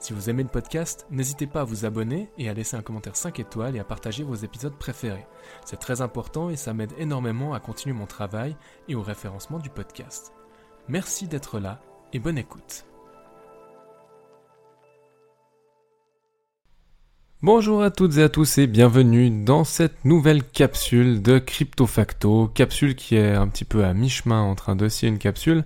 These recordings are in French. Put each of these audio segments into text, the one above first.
Si vous aimez le podcast, n'hésitez pas à vous abonner et à laisser un commentaire 5 étoiles et à partager vos épisodes préférés. C'est très important et ça m'aide énormément à continuer mon travail et au référencement du podcast. Merci d'être là et bonne écoute. Bonjour à toutes et à tous et bienvenue dans cette nouvelle capsule de Crypto Facto, capsule qui est un petit peu à mi-chemin entre un dossier et une capsule,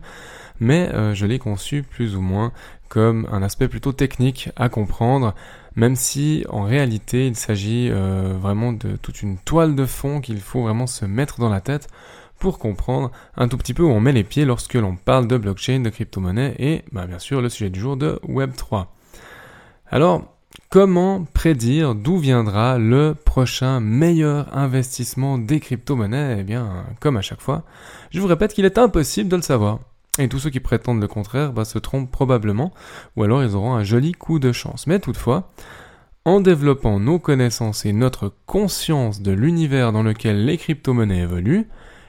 mais euh, je l'ai conçue plus ou moins comme un aspect plutôt technique à comprendre, même si en réalité il s'agit euh, vraiment de toute une toile de fond qu'il faut vraiment se mettre dans la tête pour comprendre un tout petit peu où on met les pieds lorsque l'on parle de blockchain, de crypto-monnaie et bah, bien sûr le sujet du jour de Web3. Alors, Comment prédire d'où viendra le prochain meilleur investissement des crypto-monnaies? Eh bien, comme à chaque fois, je vous répète qu'il est impossible de le savoir. Et tous ceux qui prétendent le contraire bah, se trompent probablement, ou alors ils auront un joli coup de chance. Mais toutefois, en développant nos connaissances et notre conscience de l'univers dans lequel les crypto-monnaies évoluent,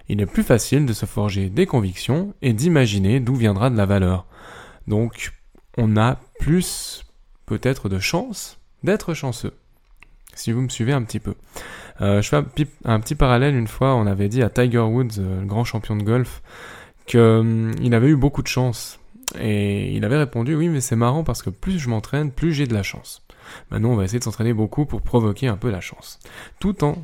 il est plus facile de se forger des convictions et d'imaginer d'où viendra de la valeur. Donc, on a plus peut-être de chance d'être chanceux. Si vous me suivez un petit peu. Euh, je fais un, petit parallèle une fois, on avait dit à Tiger Woods, euh, le grand champion de golf, qu'il hum, avait eu beaucoup de chance. Et il avait répondu oui mais c'est marrant parce que plus je m'entraîne, plus j'ai de la chance. Maintenant on va essayer de s'entraîner beaucoup pour provoquer un peu la chance. Tout en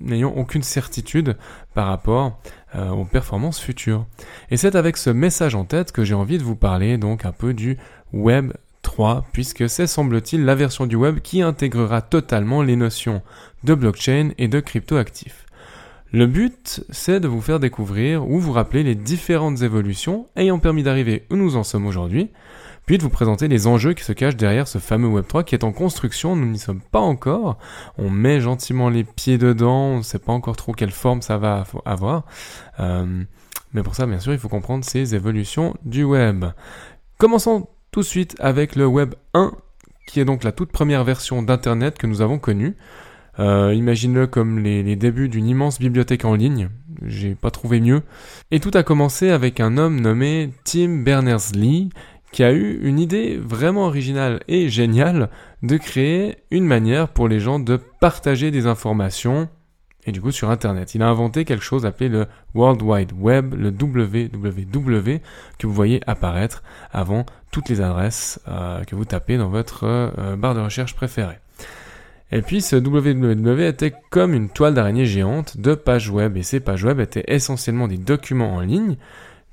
n'ayant aucune certitude par rapport euh, aux performances futures. Et c'est avec ce message en tête que j'ai envie de vous parler donc un peu du Web 3, puisque c'est semble-t-il la version du web qui intégrera totalement les notions de blockchain et de cryptoactifs. Le but, c'est de vous faire découvrir ou vous rappeler les différentes évolutions ayant permis d'arriver où nous en sommes aujourd'hui, puis de vous présenter les enjeux qui se cachent derrière ce fameux Web3 qui est en construction, nous n'y sommes pas encore, on met gentiment les pieds dedans, on ne sait pas encore trop quelle forme ça va avoir, euh, mais pour ça bien sûr il faut comprendre ces évolutions du web. Commençons tout de suite avec le Web 1, qui est donc la toute première version d'Internet que nous avons connue. Euh, Imagine-le comme les, débuts d'une immense bibliothèque en ligne. J'ai pas trouvé mieux. Et tout a commencé avec un homme nommé Tim Berners-Lee qui a eu une idée vraiment originale et géniale de créer une manière pour les gens de partager des informations et du coup sur Internet. Il a inventé quelque chose appelé le World Wide Web, le www, que vous voyez apparaître avant toutes les adresses euh, que vous tapez dans votre euh, barre de recherche préférée. Et puis ce www était comme une toile d'araignée géante de pages web, et ces pages web étaient essentiellement des documents en ligne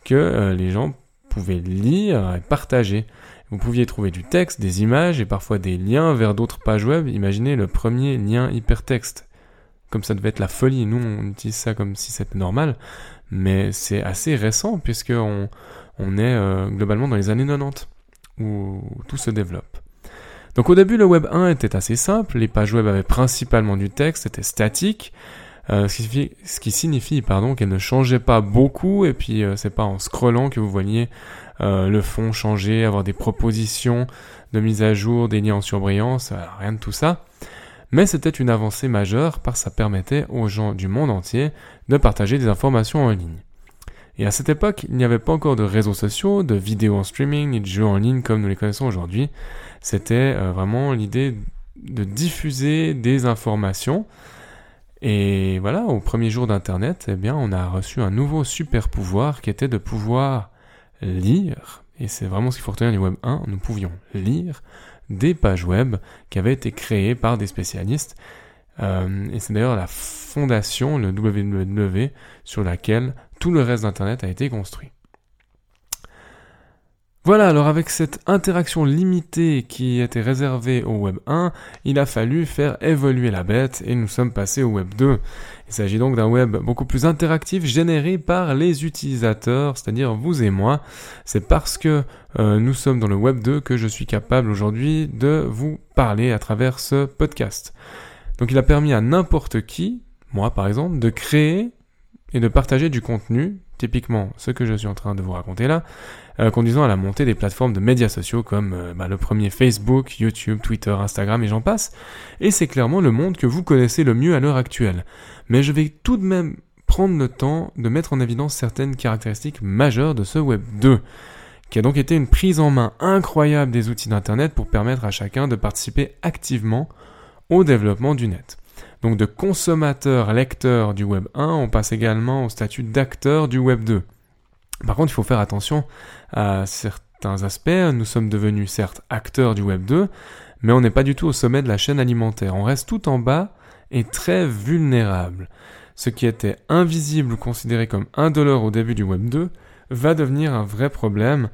que euh, les gens pouvaient lire et partager. Vous pouviez trouver du texte, des images et parfois des liens vers d'autres pages web. Imaginez le premier lien hypertexte. Comme ça devait être la folie, nous on utilise ça comme si c'était normal, mais c'est assez récent puisqu'on on est euh, globalement dans les années 90 où tout se développe. Donc au début, le Web 1 était assez simple, les pages web avaient principalement du texte, c'était statique, euh, ce, qui signifie, pardon, qu'elle ne changeait pas beaucoup, et puis euh, c'est pas en scrollant que vous voyez euh, le fond changer, avoir des propositions de mise à jour, des liens en surbrillance, rien de tout ça. Mais c'était une avancée majeure parce que ça permettait aux gens du monde entier de partager des informations en ligne. Et à cette époque, il n'y avait pas encore de réseaux sociaux, de vidéos en streaming, ni de jeux en ligne comme nous les connaissons aujourd'hui. C'était euh, vraiment l'idée de diffuser des informations. Et voilà, au premier jour d'Internet, eh bien, on a reçu un nouveau super pouvoir qui était de pouvoir lire. Et c'est vraiment ce qu'il faut retenir du Web 1. Nous pouvions lire des pages web qui avaient été créées par des spécialistes. Euh, et c'est d'ailleurs la fondation, le www, sur laquelle tout le reste d'Internet a été construit. Voilà, alors avec cette interaction limitée qui était réservée au Web 1, il a fallu faire évoluer la bête et nous sommes passés au Web 2. Il s'agit donc d'un web beaucoup plus interactif généré par les utilisateurs, c'est-à-dire vous et moi. C'est parce que euh, nous sommes dans le Web 2 que je suis capable aujourd'hui de vous parler à travers ce podcast. Donc il a permis à n'importe qui, moi par exemple, de créer et de partager du contenu, typiquement ce que je suis en train de vous raconter là, euh, conduisant à la montée des plateformes de médias sociaux comme euh, bah, le premier Facebook, YouTube, Twitter, Instagram et j'en passe. Et c'est clairement le monde que vous connaissez le mieux à l'heure actuelle. Mais je vais tout de même prendre le temps de mettre en évidence certaines caractéristiques majeures de ce Web 2 qui a donc été une prise en main incroyable des outils d'Internet pour permettre à chacun de participer activement au développement du net. Donc de consommateur-lecteur du Web 1, on passe également au statut d'acteur du Web 2. Par contre, il faut faire attention à certains aspects. Nous sommes devenus certes acteurs du Web 2, mais on n'est pas du tout au sommet de la chaîne alimentaire. On reste tout en bas et très vulnérable. Ce qui était invisible ou considéré comme indolore au début du Web 2 va devenir un vrai problème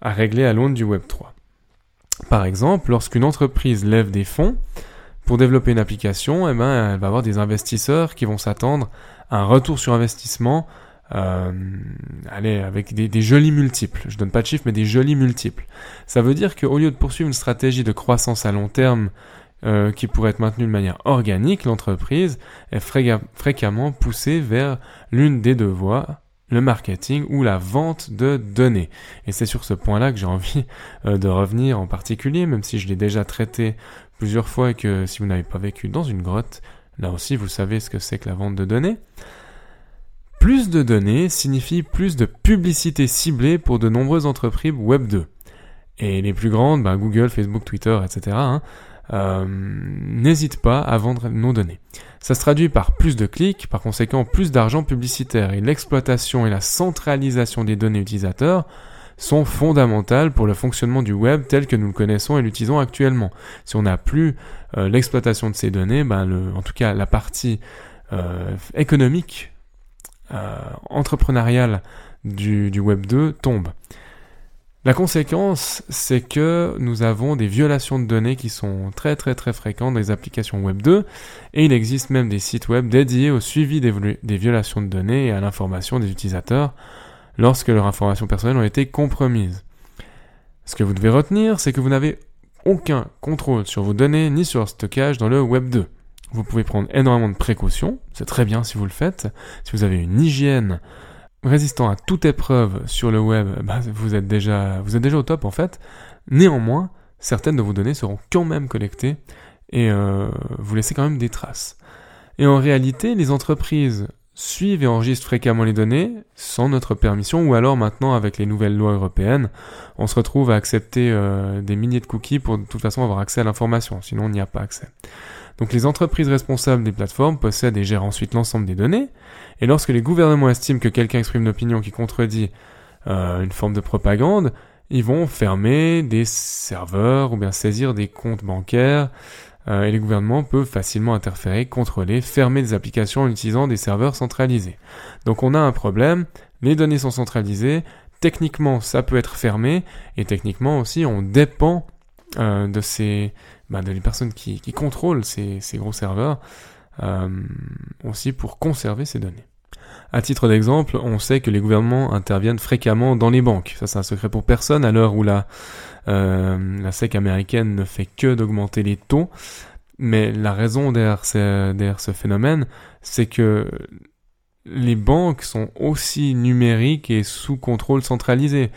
à régler à l'aune du Web 3. Par exemple, lorsqu'une entreprise lève des fonds pour développer une application, eh ben, elle va avoir des investisseurs qui vont s'attendre à un retour sur investissement euh, allez, avec des, jolis multiples. Je donne pas de chiffres, mais des jolis multiples. Ça veut dire qu'au lieu de poursuivre une stratégie de croissance à long terme euh, qui pourrait être maintenue de manière organique, l'entreprise est fréquemment poussée vers l'une des deux voies, le marketing ou la vente de données. Et c'est sur ce point-là que j'ai envie euh, de revenir en particulier, même si je l'ai déjà traité plusieurs fois et que si vous n'avez pas vécu dans une grotte, là aussi vous savez ce que c'est que la vente de données. Plus de données signifie plus de publicité ciblée pour de nombreuses entreprises Web 2. Et les plus grandes, ben Google, Facebook, Twitter, etc., hein, euh, n'hésitent pas à vendre nos données. Ça se traduit par plus de clics, par conséquent plus d'argent publicitaire, et l'exploitation et la centralisation des données utilisateurs sont fondamentales pour le fonctionnement du web tel que nous le connaissons et l'utilisons actuellement. Si on n'a plus euh, l'exploitation de ces données, ben le, en tout cas la partie euh, économique euh, entrepreneuriale du, du Web 2 tombe. La conséquence, c'est que nous avons des violations de données qui sont très très très fréquentes dans les applications Web 2 et il existe même des sites web dédiés au suivi des, des violations de données et à l'information des utilisateurs lorsque leurs informations personnelles ont été compromises. Ce que vous devez retenir, c'est que vous n'avez aucun contrôle sur vos données ni sur le stockage dans le Web 2. Vous pouvez prendre énormément de précautions, c'est très bien si vous le faites. Si vous avez une hygiène résistant à toute épreuve sur le web, bah, vous, êtes déjà, vous êtes déjà au top en fait. Néanmoins, certaines de vos données seront quand même collectées et euh, vous laissez quand même des traces. Et en réalité, les entreprises suivent et enregistrent fréquemment les données sans notre permission ou alors maintenant avec les nouvelles lois européennes, on se retrouve à accepter euh, des milliers de cookies pour de toute façon avoir accès à l'information, sinon on n'y a pas accès. Donc les entreprises responsables des plateformes possèdent et gèrent ensuite l'ensemble des données, et lorsque les gouvernements estiment que quelqu'un exprime une opinion qui contredit euh, une forme de propagande, ils vont fermer des serveurs ou bien saisir des comptes bancaires, euh, et les gouvernements peuvent facilement interférer, contrôler, fermer des applications en utilisant des serveurs centralisés. Donc on a un problème, les données sont centralisées, techniquement ça peut être fermé, et techniquement aussi on dépend euh, de ces bah, de les personnes qui, qui contrôlent ces, ces, gros serveurs euh, aussi pour conserver ces données. À titre d'exemple, on sait que les gouvernements interviennent fréquemment dans les banques. Ça, c'est un secret pour personne à l'heure où la, euh, SEC américaine ne fait que d'augmenter les taux. Mais la raison derrière derrière ce phénomène, c'est que les banques sont aussi numériques et sous contrôle centralisé.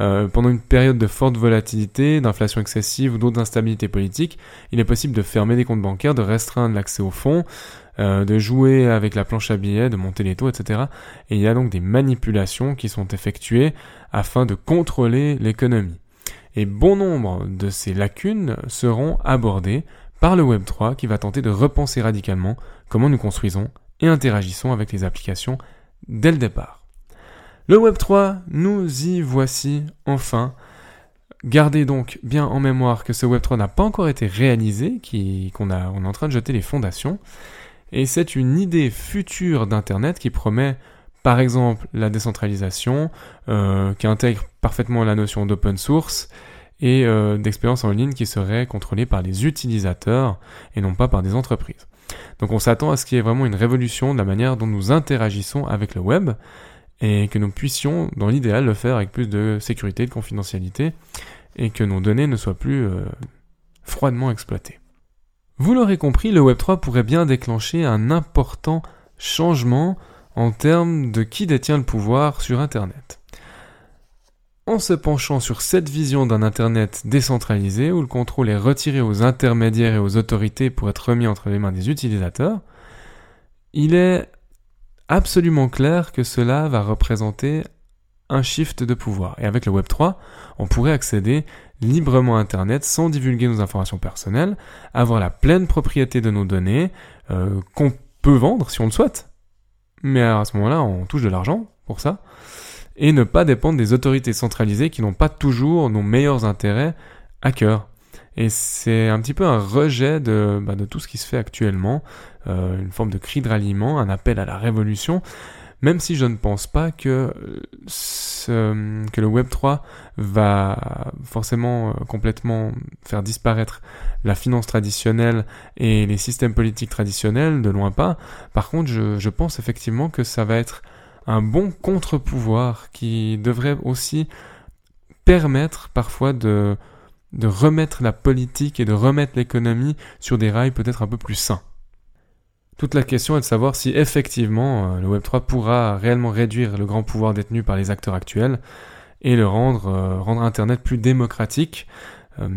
Euh, pendant une période de forte volatilité, d'inflation excessive ou d'autres instabilités politiques, il est possible de fermer des comptes bancaires, de restreindre l'accès aux fonds, euh, de jouer avec la planche à billets, de monter les taux, etc. Et il y a donc des manipulations qui sont effectuées afin de contrôler l'économie. Et bon nombre de ces lacunes seront abordées par le Web3 qui va tenter de repenser radicalement comment nous construisons et interagissons avec les applications dès le départ. Le Web 3, nous y voici enfin. Gardez donc bien en mémoire que ce Web 3 n'a pas encore été réalisé, qu'on est en train de jeter les fondations. Et c'est une idée future d'Internet qui promet, par exemple, la décentralisation, euh, qui intègre parfaitement la notion d'open source et euh, d'expérience en ligne qui serait contrôlée par les utilisateurs et non pas par des entreprises. Donc on s'attend à ce qu'il y ait vraiment une révolution de la manière dont nous interagissons avec le web et que nous puissions, dans l'idéal, le faire avec plus de sécurité, de confidentialité, et que nos données ne soient plus euh, froidement exploitées. Vous l'aurez compris, le Web3 pourrait bien déclencher un important changement en termes de qui détient le pouvoir sur Internet. En se penchant sur cette vision d'un Internet décentralisé où le contrôle est retiré aux intermédiaires et aux autorités pour être remis entre les mains des utilisateurs, il est absolument clair que cela va représenter un shift de pouvoir. Et avec le Web3, on pourrait accéder librement à Internet sans divulguer nos informations personnelles, avoir la pleine propriété de nos données, euh, qu'on peut vendre si on le souhaite. Mais à ce moment-là, on touche de l'argent pour ça. Et ne pas dépendre des autorités centralisées qui n'ont pas toujours nos meilleurs intérêts à cœur. Et c'est un petit peu un rejet de, bah, de tout ce qui se fait actuellement, euh, une forme de cri de ralliement, un appel à la révolution, même si je ne pense pas que, ce, que le Web 3 va forcément euh, complètement faire disparaître la finance traditionnelle et les systèmes politiques traditionnels, de loin pas. Par contre, je, je pense effectivement que ça va être un bon contre-pouvoir qui devrait aussi permettre parfois de de remettre la politique et de remettre l'économie sur des rails peut-être un peu plus sains. Toute la question est de savoir si effectivement euh, le Web3 pourra réellement réduire le grand pouvoir détenu par les acteurs actuels et le rendre, euh, rendre Internet plus démocratique. Euh,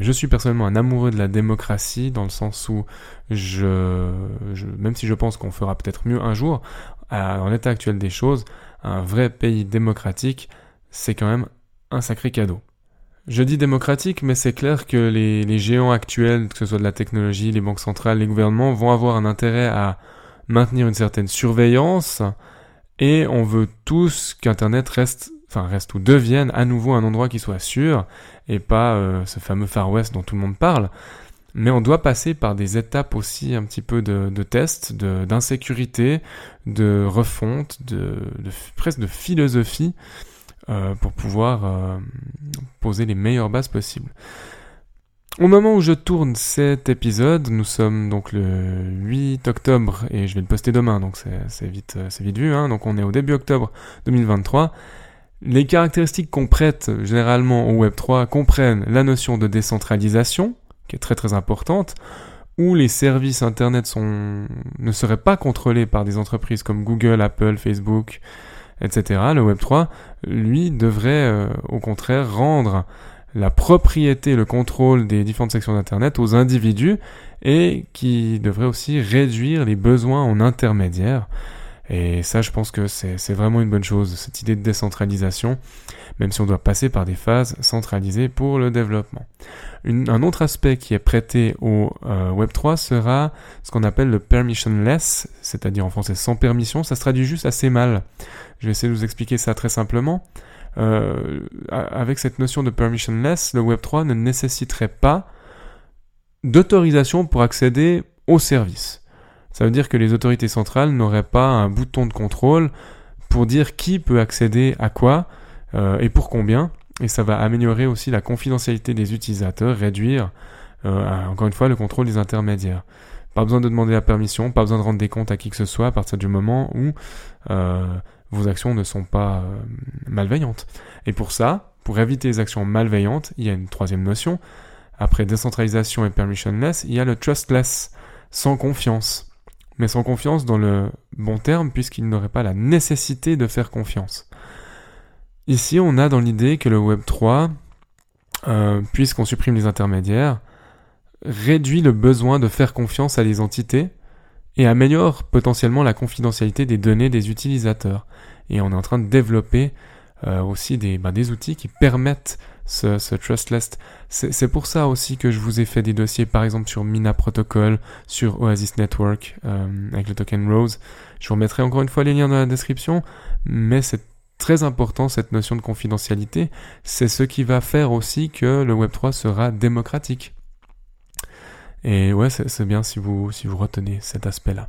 je suis personnellement un amoureux de la démocratie dans le sens où je, je même si je pense qu'on fera peut-être mieux un jour, en l'état actuel des choses, un vrai pays démocratique, c'est quand même un sacré cadeau. Je dis démocratique, mais c'est clair que les, géants actuels, que ce soit de la technologie, les banques centrales, les gouvernements, vont avoir un intérêt à maintenir une certaine surveillance, et on veut tous qu'Internet reste, enfin reste ou devienne à nouveau un endroit qui soit sûr, et pas euh, ce fameux Far West dont tout le monde parle. Mais on doit passer par des étapes aussi un petit peu de, de tests, d'insécurité, de, refonte, de, de, presque de philosophie, euh, pour pouvoir euh, poser les meilleures bases possibles. Au moment où je tourne cet épisode, nous sommes donc le 8 octobre et je vais le poster demain, donc c'est vite, euh, vite vu. Hein, donc on est au début octobre 2023. Les caractéristiques qu'on prête généralement au Web3 comprennent la notion de décentralisation, qui est très très importante, où les services Internet sont, ne seraient pas contrôlés par des entreprises comme Google, Apple, Facebook, etc., le Web3, lui, devrait euh, au contraire rendre la propriété, le contrôle des différentes sections d'Internet aux individus et qui devrait aussi réduire les besoins en intermédiaires. Et ça, je pense que c'est vraiment une bonne chose, cette idée de décentralisation, même si on doit passer par des phases centralisées pour le développement. un autre aspect qui est prêté au euh, Web3 sera ce qu'on appelle le permissionless, c'est-à-dire en français sans permission. Ça se traduit juste assez mal. Je vais essayer de vous expliquer ça très simplement. Euh, avec cette notion de permissionless, le Web3 ne nécessiterait pas d'autorisation pour accéder au service. Ça veut dire que les autorités centrales n'auraient pas un bouton de contrôle pour dire qui peut accéder à quoi euh, et pour combien. Et ça va améliorer aussi la confidentialité des utilisateurs, réduire euh, encore une fois le contrôle des intermédiaires. Pas besoin de demander la permission, pas besoin de rendre des comptes à qui que ce soit à partir du moment où euh, vos actions ne sont pas euh, malveillantes. Et pour ça, pour éviter les actions malveillantes, il y a une troisième notion. Après décentralisation et permissionless, il y a le trustless, sans confiance. Mais sans confiance dans le bon terme, puisqu'il n'aurait pas la nécessité de faire confiance. Ici, on a dans l'idée que le Web 3, euh, puisqu'on supprime les intermédiaires, réduit le besoin de faire confiance à les entités et améliore potentiellement la confidentialité des données des utilisateurs. Et on est en train de développer euh, aussi des, bah, des outils qui permettent ce, ce trustless. C'est pour ça aussi que je vous ai fait des dossiers, par exemple sur Mina Protocol, sur Oasis Network, euh, avec le token Rose. Je vous remettrai encore une fois les liens dans la description, mais c'est très important cette notion de confidentialité. C'est ce qui va faire aussi que le Web3 sera démocratique. Et ouais, c'est bien si vous, si vous retenez cet aspect-là.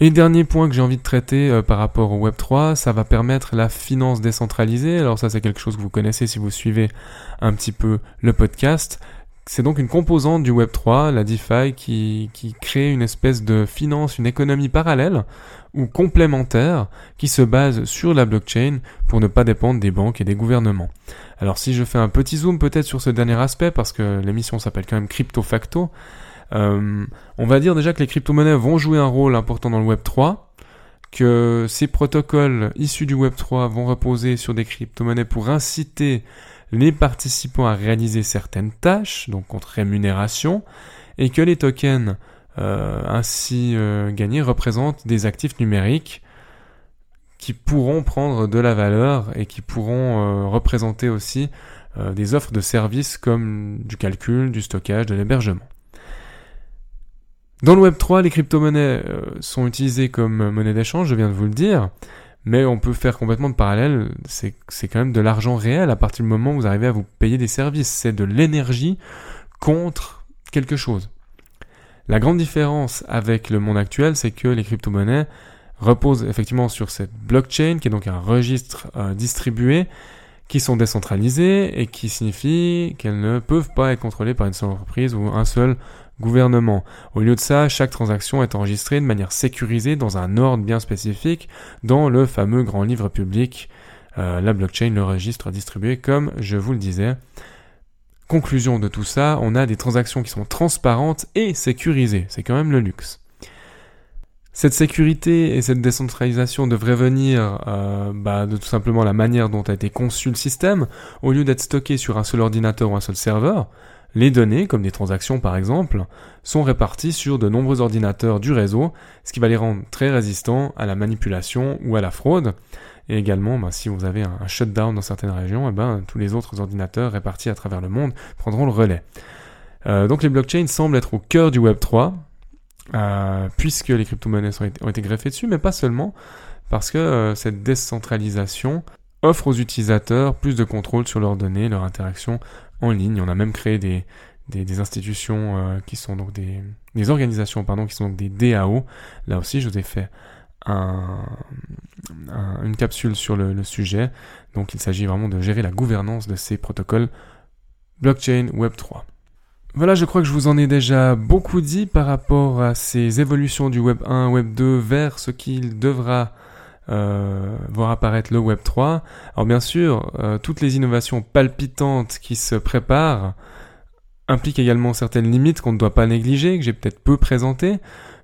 Et dernier point que j'ai envie de traiter euh, par rapport au Web3, ça va permettre la finance décentralisée. Alors ça c'est quelque chose que vous connaissez si vous suivez un petit peu le podcast. C'est donc une composante du Web3, la DeFi, qui, qui crée une espèce de finance, une économie parallèle ou complémentaire qui se base sur la blockchain pour ne pas dépendre des banques et des gouvernements. Alors si je fais un petit zoom peut-être sur ce dernier aspect, parce que l'émission s'appelle quand même Crypto Facto, on va dire déjà que les crypto-monnaies vont jouer un rôle important dans le Web 3, que ces protocoles issus du Web 3 vont reposer sur des crypto-monnaies pour inciter les participants à réaliser certaines tâches, donc contre rémunération, et que les tokens ainsi gagnés représentent des actifs numériques qui pourront prendre de la valeur et qui pourront euh, représenter aussi euh, des offres de services comme du calcul, du stockage, de l'hébergement. Dans le Web 3, les crypto-monnaies euh, sont utilisées comme monnaie d'échange, je viens de vous le dire, mais on peut faire complètement de parallèle, c'est quand même de l'argent réel à partir du moment où vous arrivez à vous payer des services, c'est de l'énergie contre quelque chose. La grande différence avec le monde actuel, c'est que les crypto-monnaies repose effectivement sur cette blockchain, qui est donc un registre euh, distribué, qui sont décentralisés et qui signifie qu'elles ne peuvent pas être contrôlées par une seule entreprise ou un seul gouvernement. Au lieu de ça, chaque transaction est enregistrée de manière sécurisée dans un ordre bien spécifique dans le fameux grand livre public, euh, la blockchain, le registre distribué, comme je vous le disais. Conclusion de tout ça, on a des transactions qui sont transparentes et sécurisées. C'est quand même le luxe. Cette sécurité et cette décentralisation devraient venir euh, bah, de tout simplement la manière dont a été conçu le système. Au lieu d'être stocké sur un seul ordinateur ou un seul serveur, les données, comme des transactions par exemple, sont réparties sur de nombreux ordinateurs du réseau, ce qui va les rendre très résistants à la manipulation ou à la fraude. Et également, bah, si vous avez un, shutdown dans certaines régions, eh ben, tous les autres ordinateurs répartis à travers le monde prendront le relais. Euh, donc les blockchains semblent être au cœur du Web 3, euh, puisque les crypto-monnaies ont été greffées dessus, mais pas seulement, parce que euh, cette décentralisation offre aux utilisateurs plus de contrôle sur leurs données, leurs interactions en ligne. On a même créé des, des, institutions euh, qui sont donc des, des organisations pardon qui sont donc des DAO. Là aussi, je vous ai fait un, une capsule sur le, le sujet. Donc, il s'agit vraiment de gérer la gouvernance de ces protocoles blockchain Web 3. Voilà, je crois que je vous en ai déjà beaucoup dit par rapport à ces évolutions du Web 1, Web 2 vers ce qu'il devra euh, voir apparaître le Web 3. Alors bien sûr, euh, toutes les innovations palpitantes qui se préparent impliquent également certaines limites qu'on ne doit pas négliger, que j'ai peut-être peu présentées.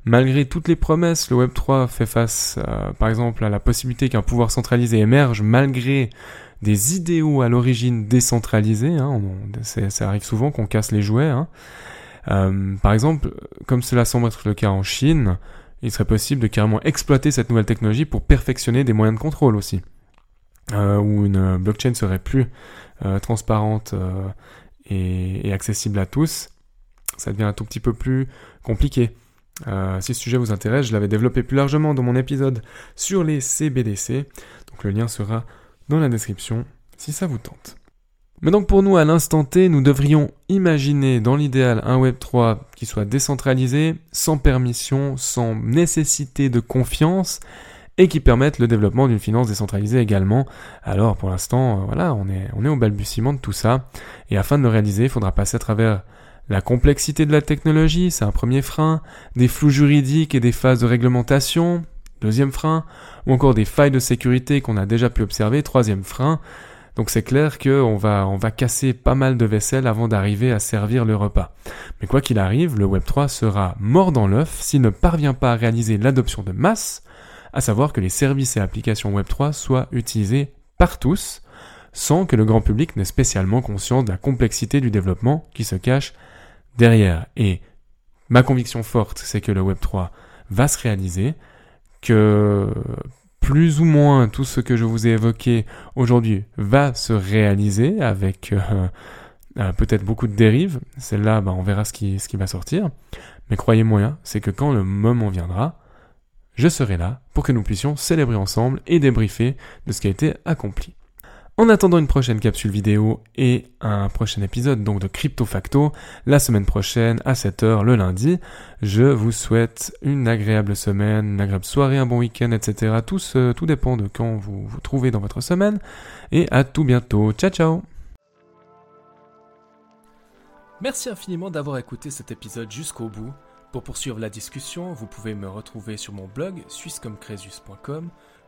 Malgré toutes les promesses, le Web 3 fait face, euh, par exemple, à la possibilité qu'un pouvoir centralisé émerge malgré des idéaux à l'origine décentralisés. Hein, ça arrive souvent qu'on casse les jouets. Hein. Euh, par exemple, comme cela semble être le cas en Chine, il serait possible de carrément exploiter cette nouvelle technologie pour perfectionner des moyens de contrôle aussi. Euh, où une blockchain serait plus euh, transparente et, accessible à tous, ça devient un tout petit peu plus compliqué. si ce sujet vous intéresse, je l'avais développé plus largement dans mon épisode sur les CBDC, donc le lien sera dans la description si ça vous tente. Mais donc pour nous, à l'instant T, nous devrions imaginer dans l'idéal un Web3 qui soit décentralisé, sans permission, sans nécessité de confiance, et qui permette le développement d'une finance décentralisée également. Alors pour l'instant, euh, voilà, on est, on est au balbutiement de tout ça, et afin de le réaliser, il faudra passer à travers la complexité de la technologie, c'est un premier frein, des flous juridiques et des phases de réglementation, Deuxième frein, ou encore des failles de sécurité qu'on a déjà pu observer. Troisième frein. Donc c'est clair qu'on va, on va casser pas mal de vaisselle avant d'arriver à servir le repas. Mais quoi qu'il arrive, le Web3 sera mort dans l'œuf s'il ne parvient pas à réaliser l'adoption de masse, à savoir que les services et applications Web3 soient utilisés par tous, sans que le grand public n'ait spécialement conscience de la complexité du développement qui se cache derrière. Et ma conviction forte, c'est que le Web3 va se réaliser, que plus ou moins tout ce que je vous ai évoqué aujourd'hui va se réaliser avec euh, euh, peut-être beaucoup de dérives. Celle-là, bah, on verra ce qui, ce qui va sortir. Mais croyez-moi, c'est que quand le moment viendra, je serai là pour que nous puissions célébrer ensemble et débriefer de ce qui a été accompli. En attendant une prochaine capsule vidéo et un prochain épisode donc de Crypto Facto la semaine prochaine à 7h le lundi, je vous souhaite une agréable semaine, une agréable soirée, un bon week-end, etc. Tout, tout dépend de quand vous vous trouvez dans votre semaine. Et à tout bientôt. Ciao ciao Merci infiniment d'avoir écouté cet épisode jusqu'au bout. Pour poursuivre la discussion, vous pouvez me retrouver sur mon blog suissecomcresus.com